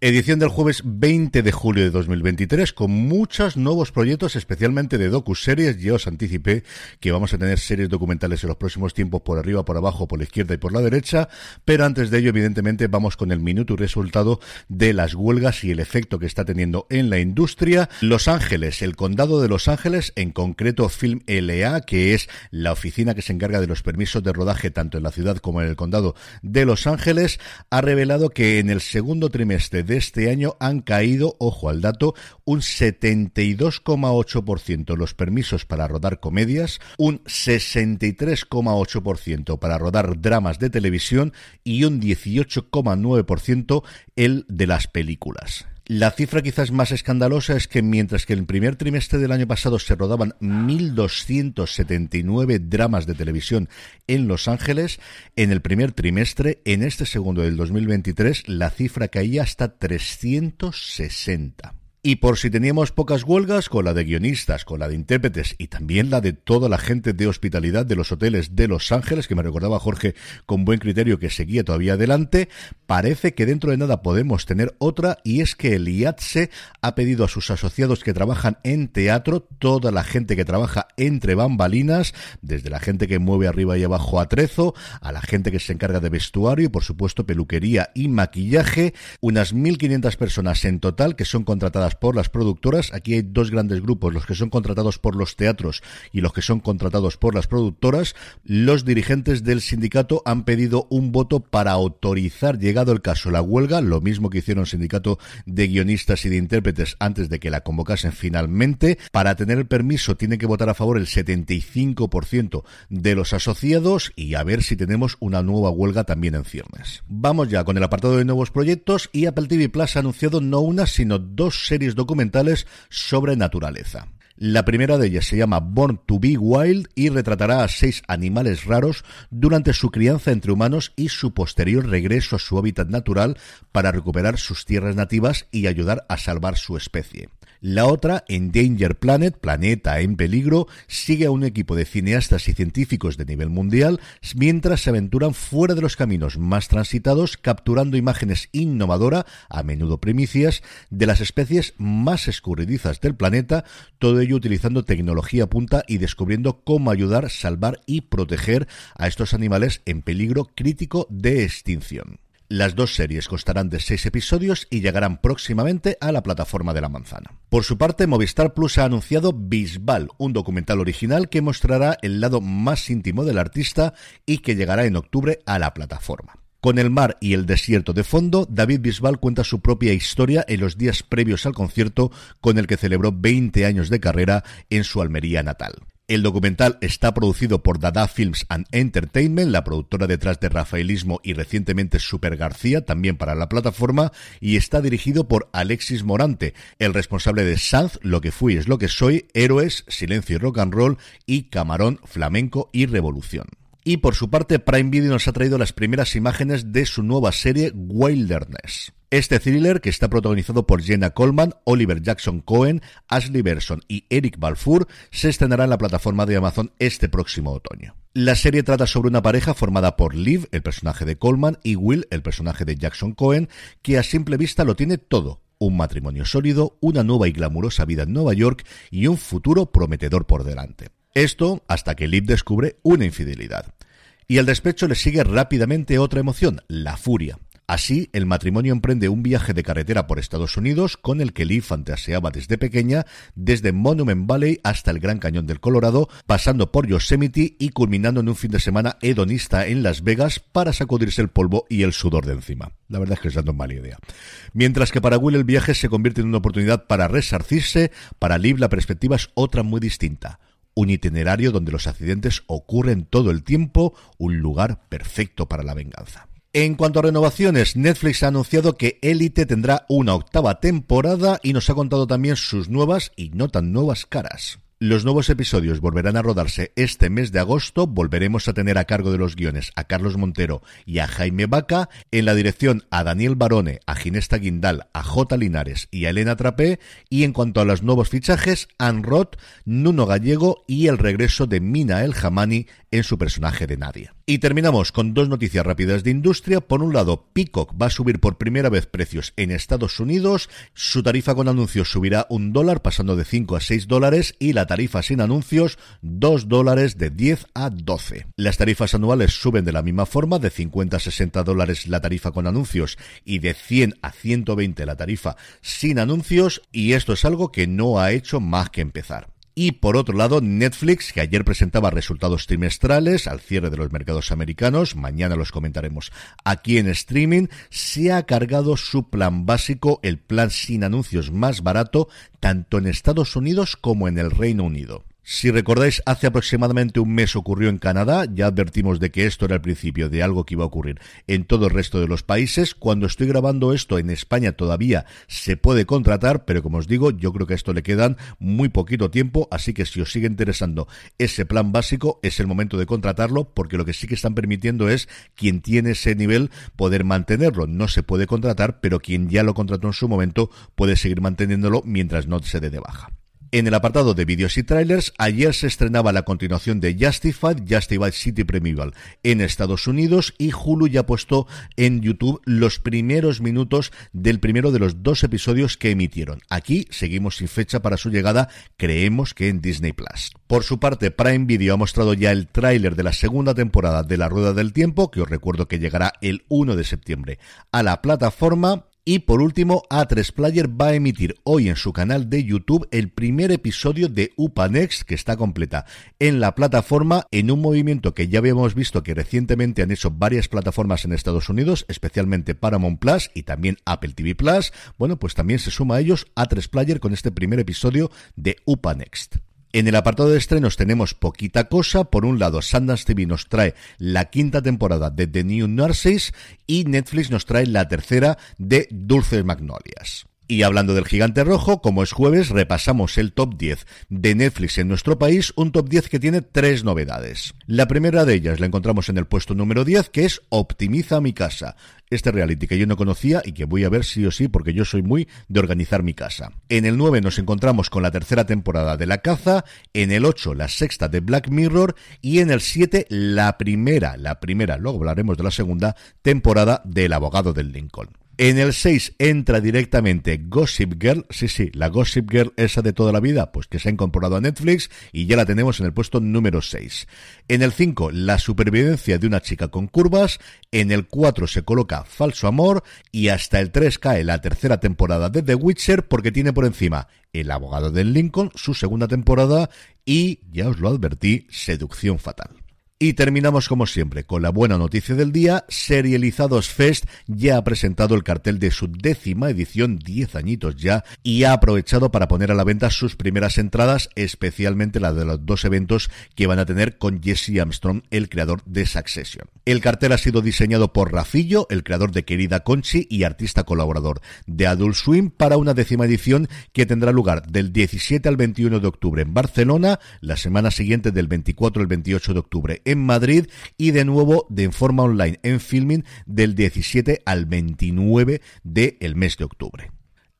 Edición del jueves 20 de julio de 2023 con muchos nuevos proyectos, especialmente de docu-series. Ya os anticipé que vamos a tener series documentales en los próximos tiempos por arriba, por abajo, por la izquierda y por la derecha. Pero antes de ello, evidentemente, vamos con el minuto y resultado de las huelgas y el efecto que está teniendo en la industria. Los Ángeles, el condado de Los Ángeles, en concreto Film LA, que es la oficina que se encarga de los permisos de rodaje tanto en la ciudad como en el condado de Los Ángeles, ha revelado que en el segundo trimestre de este año han caído, ojo al dato, un 72,8% los permisos para rodar comedias, un 63,8% para rodar dramas de televisión y un 18,9% el de las películas. La cifra quizás más escandalosa es que mientras que en el primer trimestre del año pasado se rodaban 1.279 dramas de televisión en Los Ángeles, en el primer trimestre, en este segundo del 2023, la cifra caía hasta 360. Y por si teníamos pocas huelgas, con la de guionistas, con la de intérpretes y también la de toda la gente de hospitalidad de los hoteles de Los Ángeles, que me recordaba Jorge con buen criterio que seguía todavía adelante, parece que dentro de nada podemos tener otra y es que el IATSE ha pedido a sus asociados que trabajan en teatro, toda la gente que trabaja entre bambalinas, desde la gente que mueve arriba y abajo a trezo, a la gente que se encarga de vestuario y por supuesto peluquería y maquillaje, unas 1.500 personas en total que son contratadas por las productoras. Aquí hay dos grandes grupos, los que son contratados por los teatros y los que son contratados por las productoras. Los dirigentes del sindicato han pedido un voto para autorizar, llegado el caso, la huelga, lo mismo que hicieron el sindicato de guionistas y de intérpretes antes de que la convocasen finalmente. Para tener el permiso tienen que votar a favor el 75% de los asociados y a ver si tenemos una nueva huelga también en ciernes. Vamos ya con el apartado de nuevos proyectos y Apple TV Plus ha anunciado no una sino dos series documentales sobre naturaleza. La primera de ellas se llama Born to be Wild y retratará a seis animales raros durante su crianza entre humanos y su posterior regreso a su hábitat natural para recuperar sus tierras nativas y ayudar a salvar su especie. La otra, Endanger Planet, Planeta en Peligro, sigue a un equipo de cineastas y científicos de nivel mundial mientras se aventuran fuera de los caminos más transitados, capturando imágenes innovadoras, a menudo primicias, de las especies más escurridizas del planeta, todo ello utilizando tecnología punta y descubriendo cómo ayudar, salvar y proteger a estos animales en peligro crítico de extinción. Las dos series constarán de seis episodios y llegarán próximamente a la plataforma de la manzana. Por su parte, Movistar Plus ha anunciado Bisbal, un documental original que mostrará el lado más íntimo del artista y que llegará en octubre a la plataforma. Con el mar y el desierto de fondo, David Bisbal cuenta su propia historia en los días previos al concierto con el que celebró 20 años de carrera en su Almería natal. El documental está producido por Dada Films and Entertainment, la productora detrás de Rafaelismo y recientemente Super García, también para la plataforma, y está dirigido por Alexis Morante, el responsable de Sanz, Lo que fui es lo que soy, Héroes, Silencio y Rock and Roll y Camarón, Flamenco y Revolución. Y por su parte, Prime Video nos ha traído las primeras imágenes de su nueva serie Wilderness. Este thriller, que está protagonizado por Jenna Coleman, Oliver Jackson Cohen, Ashley Berson y Eric Balfour, se estrenará en la plataforma de Amazon este próximo otoño. La serie trata sobre una pareja formada por Liv, el personaje de Coleman, y Will, el personaje de Jackson Cohen, que a simple vista lo tiene todo. Un matrimonio sólido, una nueva y glamurosa vida en Nueva York y un futuro prometedor por delante. Esto hasta que Liv descubre una infidelidad. Y al despecho le sigue rápidamente otra emoción, la furia. Así, el matrimonio emprende un viaje de carretera por Estados Unidos con el que Lee fantaseaba desde pequeña, desde Monument Valley hasta el Gran Cañón del Colorado, pasando por Yosemite y culminando en un fin de semana hedonista en Las Vegas para sacudirse el polvo y el sudor de encima. La verdad es que es dando mala idea. Mientras que para Will el viaje se convierte en una oportunidad para resarcirse, para Liv la perspectiva es otra muy distinta un itinerario donde los accidentes ocurren todo el tiempo, un lugar perfecto para la venganza. En cuanto a renovaciones, Netflix ha anunciado que Elite tendrá una octava temporada y nos ha contado también sus nuevas y no tan nuevas caras. Los nuevos episodios volverán a rodarse este mes de agosto. Volveremos a tener a cargo de los guiones a Carlos Montero y a Jaime Vaca. En la dirección a Daniel Barone, a Ginesta Guindal, a J. Linares y a Elena Trapé. Y en cuanto a los nuevos fichajes, Anne Roth, Nuno Gallego y el regreso de Mina El Hamani en su personaje de Nadia. Y terminamos con dos noticias rápidas de industria. Por un lado, Peacock va a subir por primera vez precios en Estados Unidos. Su tarifa con anuncios subirá un dólar, pasando de 5 a 6 dólares, y la tarifa sin anuncios, 2 dólares de 10 a 12. Las tarifas anuales suben de la misma forma, de 50 a 60 dólares la tarifa con anuncios y de 100 a 120 la tarifa sin anuncios, y esto es algo que no ha hecho más que empezar. Y por otro lado, Netflix, que ayer presentaba resultados trimestrales al cierre de los mercados americanos, mañana los comentaremos aquí en streaming, se ha cargado su plan básico, el plan sin anuncios más barato, tanto en Estados Unidos como en el Reino Unido. Si recordáis, hace aproximadamente un mes ocurrió en Canadá, ya advertimos de que esto era el principio de algo que iba a ocurrir en todo el resto de los países. Cuando estoy grabando esto en España todavía se puede contratar, pero como os digo, yo creo que a esto le quedan muy poquito tiempo, así que si os sigue interesando ese plan básico, es el momento de contratarlo, porque lo que sí que están permitiendo es quien tiene ese nivel poder mantenerlo. No se puede contratar, pero quien ya lo contrató en su momento puede seguir manteniéndolo mientras no se dé de baja. En el apartado de vídeos y trailers, ayer se estrenaba la continuación de Justified, Justified City Primeval en Estados Unidos y Hulu ya ha puesto en YouTube los primeros minutos del primero de los dos episodios que emitieron. Aquí seguimos sin fecha para su llegada, creemos que en Disney Plus. Por su parte, Prime Video ha mostrado ya el tráiler de la segunda temporada de La Rueda del Tiempo, que os recuerdo que llegará el 1 de septiembre a la plataforma y por último, A3 Player va a emitir hoy en su canal de YouTube el primer episodio de UPA Next, que está completa en la plataforma, en un movimiento que ya habíamos visto que recientemente han hecho varias plataformas en Estados Unidos, especialmente Paramount Plus y también Apple TV Plus. Bueno, pues también se suma a ellos A3 Player con este primer episodio de UPA Next. En el apartado de estrenos tenemos poquita cosa. Por un lado, Sundance TV nos trae la quinta temporada de The New Nurses y Netflix nos trae la tercera de Dulces Magnolias. Y hablando del gigante rojo, como es jueves, repasamos el top 10 de Netflix en nuestro país, un top 10 que tiene tres novedades. La primera de ellas la encontramos en el puesto número 10, que es Optimiza mi casa. Este reality que yo no conocía y que voy a ver sí o sí porque yo soy muy de organizar mi casa. En el 9 nos encontramos con la tercera temporada de La Caza, en el 8 la sexta de Black Mirror y en el 7 la primera, la primera, luego hablaremos de la segunda temporada del abogado del Lincoln. En el 6 entra directamente Gossip Girl, sí, sí, la Gossip Girl esa de toda la vida, pues que se ha incorporado a Netflix y ya la tenemos en el puesto número 6. En el 5, La supervivencia de una chica con curvas, en el 4 se coloca Falso Amor y hasta el 3 cae la tercera temporada de The Witcher porque tiene por encima El abogado del Lincoln, su segunda temporada y, ya os lo advertí, Seducción Fatal. Y terminamos como siempre con la buena noticia del día. Serializados Fest ya ha presentado el cartel de su décima edición, 10 añitos ya, y ha aprovechado para poner a la venta sus primeras entradas, especialmente la de los dos eventos que van a tener con Jesse Armstrong, el creador de Succession. El cartel ha sido diseñado por Rafillo, el creador de Querida Conchi y artista colaborador de Adult Swim, para una décima edición que tendrá lugar del 17 al 21 de octubre en Barcelona, la semana siguiente del 24 al 28 de octubre en Madrid y de nuevo de forma online en Filming del 17 al 29 del mes de octubre.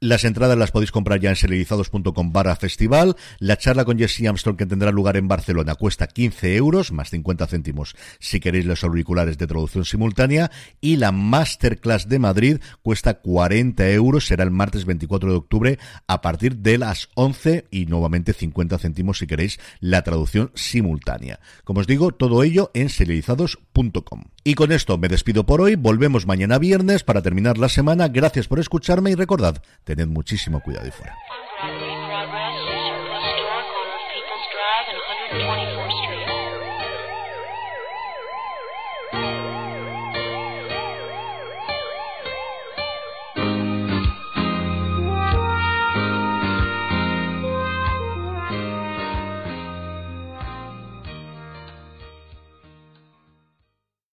Las entradas las podéis comprar ya en serializados.com barra festival. La charla con Jesse Armstrong que tendrá lugar en Barcelona cuesta 15 euros, más 50 céntimos si queréis los auriculares de traducción simultánea. Y la Masterclass de Madrid cuesta 40 euros, será el martes 24 de octubre a partir de las 11 y nuevamente 50 céntimos si queréis la traducción simultánea. Como os digo, todo ello en serializados.com. Y con esto me despido por hoy. Volvemos mañana viernes para terminar la semana. Gracias por escucharme y recordad, tened muchísimo cuidado y fuera.